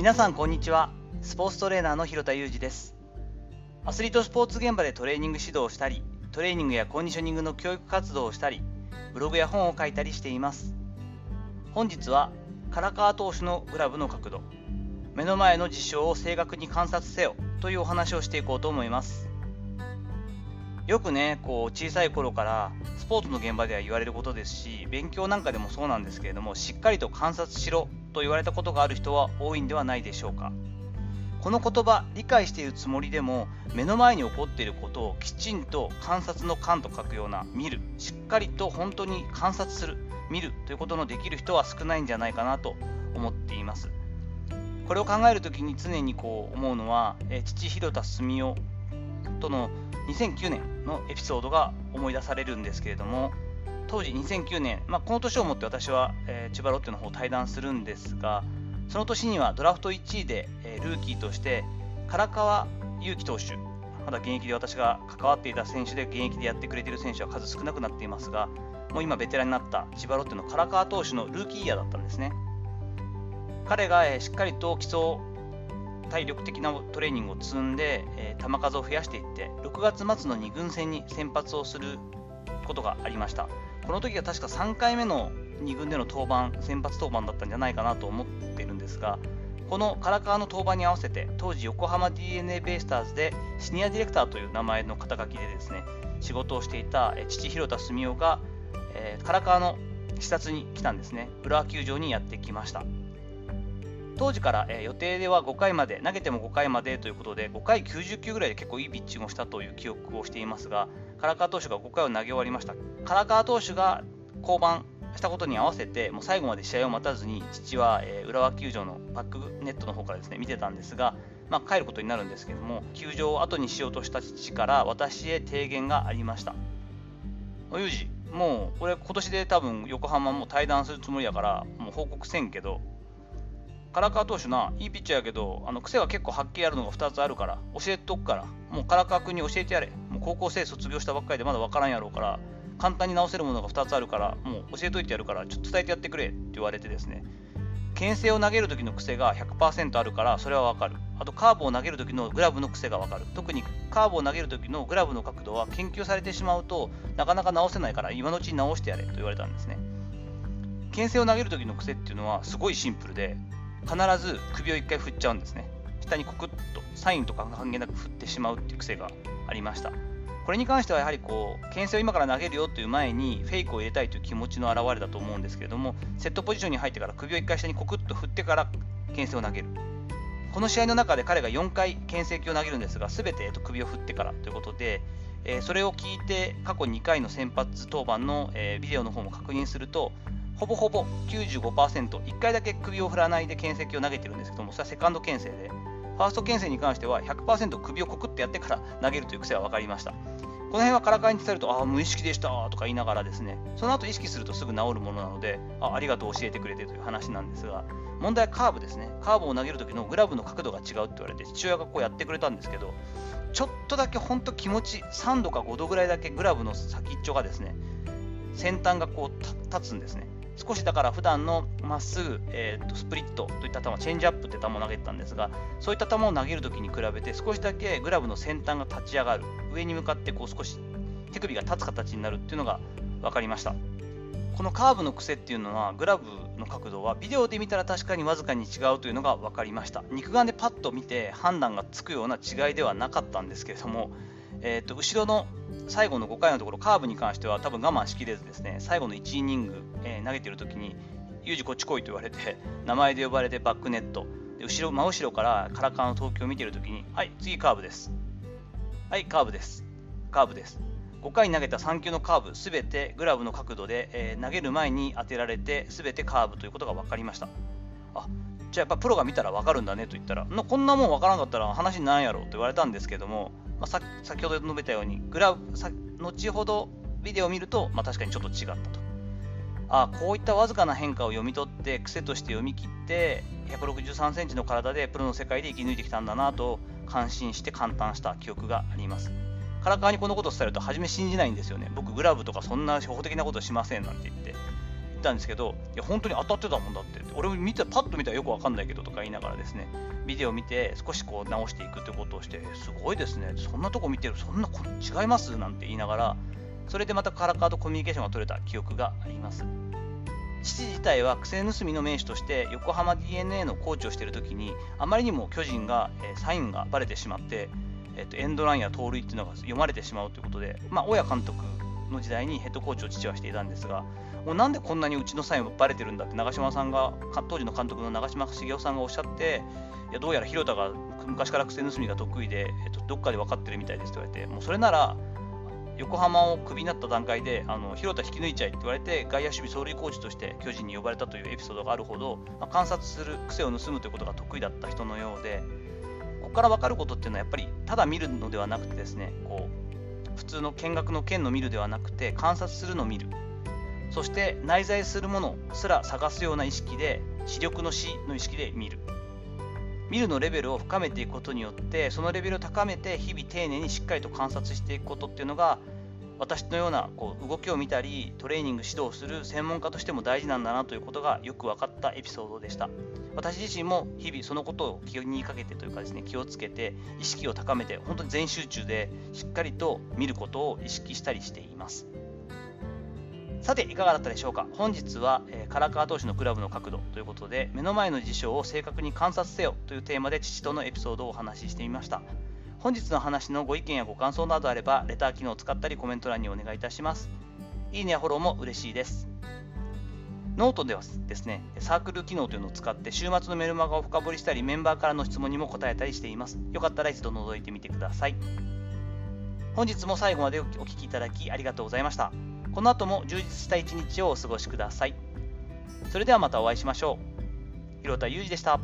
皆さんこんにちは。スポーツトレーナーの広田裕二です。アスリートスポーツ現場でトレーニング指導をしたりトレーニングやコンディショニングの教育活動をしたりブログや本を書いたりしています。本日は唐川投手のグラブの角度目の前の事象を正確に観察せよというお話をしていこうと思います。よくねこう小さい頃からスポーツの現場では言われることですし勉強なんかでもそうなんですけれどもしっかりと観察しろと言われたことがある人は多いんではないでしょうか。この言葉理解しているつもりでも目の前に起こっていることをきちんと観察の観と書くような見るしっかりと本当に観察する見るということのできる人は少ないんじゃないかなと思っています。これを考える時に常にこう思うのは、え父広田澄夫との2009年のエピソードが思い出されるんですけれども当時2009年、まあ、この年をもって私は、えー、千葉ロッテの方を退団するんですがその年にはドラフト1位で、えー、ルーキーとして唐川祐希投手まだ現役で私が関わっていた選手で現役でやってくれている選手は数少なくなっていますがもう今ベテランになった千葉ロッテの唐川投手のルーキーイヤーだったんですね。彼が、えー、しっかりと基礎体力的なトレーニングを積んで、えー、球数を増やしていって6月末の2軍戦に先発をすることがありました。この時は確か3回目の2軍での登板先発登板だったんじゃないかなと思ってるんですがこの唐川の登板に合わせて当時横浜 d n a ベイスターズでシニアディレクターという名前の肩書きでですね仕事をしていた父広田澄夫が、えー、唐川の視察に来たんですね。浦和球場にやってきました。当時から、え、予定では5回まで、投げても5回までということで、5回90球ぐらいで結構いいピッチングをしたという記憶をしていますが、唐川投手が5回を投げ終わりました。唐川投手が降板したことに合わせて、もう最後まで試合を待たずに、父は、えー、浦和球場のバックネットの方からですね見てたんですが、まあ、帰ることになるんですけども、球場を後にしようとした父から私へ提言がありました。ユージ、もう俺今年で多分横浜も退団するつもりやから、もう報告せんけど、唐川投手な、いいピッチャーやけど、あの癖は結構はっきりあるのが2つあるから、教えとくから、もう唐川君に教えてやれ。もう高校生卒業したばっかりでまだ分からんやろうから、簡単に直せるものが2つあるから、もう教えといてやるから、ちょっと伝えてやってくれって言われてですね、牽制を投げる時の癖が100%あるから、それは分かる。あと、カーブを投げる時のグラブの癖が分かる。特にカーブを投げる時のグラブの角度は研究されてしまうとなかなか直せないから、今のうちに直してやれと言われたんですね。牽制を投げる時の癖っていうのはすごいシンプルで、必ず首を1回振っちゃうんですね。下にコクッとサインとか関係なく振ってしまうっていう癖がありました。これに関してはやはりこう牽制を今から投げるよという前にフェイクを入れたいという気持ちの表れだと思うんですけれどもセットポジションに入ってから首を1回下にコクッと振ってから牽制を投げるこの試合の中で彼が4回牽制球を投げるんですが全て首を振ってからということで、えそれを聞いて過去2回の先発登板の、えビデオの方も確認するとほぼほぼ95%、1回だけ首を振らないで牽制球を投げてるんですけども、それはセカンド牽制で、ファースト牽制に関しては100%首をコクってやってから投げるという癖は分かりました。この辺はからかいに伝えると、ああ、無意識でしたとか言いながらですね、その後意識するとすぐ治るものなので、あありがとう教えてくれてという話なんですが、問題はカーブですね。カーブを投げるときのグラブの角度が違うって言われて、父親がこうやってくれたんですけど、ちょっとだけ本当気持ち、3度か5度ぐらいだけグラブの先っちょがですね、先端がこう立つんですね。少しだから普段のまっすぐ、えー、とスプリットといった球、チェンジアップって球を投げてたんですが、そういった球を投げるときに比べて少しだけグラブの先端が立ち上がる、上に向かってこう少し手首が立つ形になるっていうのが分かりました。このカーブの癖っていうのはグラブの角度はビデオで見たら確かにわずかに違うというのが分かりました肉眼でパッと見て判断がつくような違いではなかったんですけれどもえーと、後ろの最後の5回のところ、カーブに関しては多分我慢しきれずですね、最後の1イニング、えー、投げてる時に、ユージこっち来いと言われて、名前で呼ばれてバックネット、で後ろ真後ろからカラカンの投球を見てる時に、はい、次カーブです。はい、カーブです。カーブです。5回投げた3球のカーブ、すべてグラブの角度で、えー、投げる前に当てられて、すべてカーブということが分かりました。あじゃあやっぱプロが見たら分かるんだねと言ったら、こんなもん分からんかったら話にならんやろと言われたんですけども、まあ、先ほど述べたように、グラブ、後ほどビデオを見ると、まあ、確かにちょっと違ったと。あこういったわずかな変化を読み取って癖として読み切って163センチの体でプロの世界で生き抜いてきたんだなと感心して感嘆した記憶があります。唐川にこのことを伝えると初め信じないんですよね。僕グラブとかそんな初歩的なことしませんなんて言って。ったんですけど、いや、本当に当たってたもんだって、俺も見て、パッと見たらよくわかんないけどとか言いながらですね、ビデオ見て少しこう直していくってことをして、すごいですね、そんなとこ見てる、そんな違いますなんて言いながら、それでまたカラカーとコミュニケーションが取れた記憶があります。父自体は癖盗みの名手として横浜 d n a のコーチをしている時にあまりにも巨人が、えサインがばれてしまって、えっと、エンドランや盗塁っていうのが読まれてしまうということで、まあ、親監督の時代にヘッドコーチを父はしていたんですがもうなんでこんなにうちのサインばれてるんだって長嶋さんが当時の監督の長嶋茂雄さんがおっしゃっていやどうやら広田が昔から癖盗みが得意で、えっと、どっかで分かってるみたいですと言われてもうそれなら横浜をクビになった段階であの広田引き抜いちゃいって言われて外野守備走塁コーチとして巨人に呼ばれたというエピソードがあるほど、まあ、観察する癖を盗むということが得意だった人のようでここから分かることっていうのはやっぱりただ見るのではなくてですねこう普通の見学の剣の見るではなくて観察するのを見る。そして内在するものすら探すような意識で視力の視の意識で見る。見るのレベルを深めていくことによってそのレベルを高めて日々丁寧にしっかりと観察していくことっていうのが私のようなこう動きを見たりトレーニング指導する専門家としても大事なんだなということがよく分かったエピソードでした。私自身も日々そのことを気にかけてというかですね気をつけて意識を高めて本当に全集中でしっかりと見ることを意識したりしています。さていかがだったでしょうか？本日は、えー、唐川投手のグラブの角度ということで目の前の事象を正確に観察せよというテーマで父とのエピソードをお話ししてみました本日の話のご意見やご感想などあればレター機能を使ったりコメント欄にお願いいたしますいいねやフォローも嬉しいですノートではですね、サークル機能というのを使って週末のメルマガを深掘りしたりメンバーからの質問にも答えたりしています。よかったら一度覗いてみてください。本日も最後までお聴きいただきありがとうございました。この後も充実した一日をお過ごしください。それではまたお会いしましょう。広田裕二でした。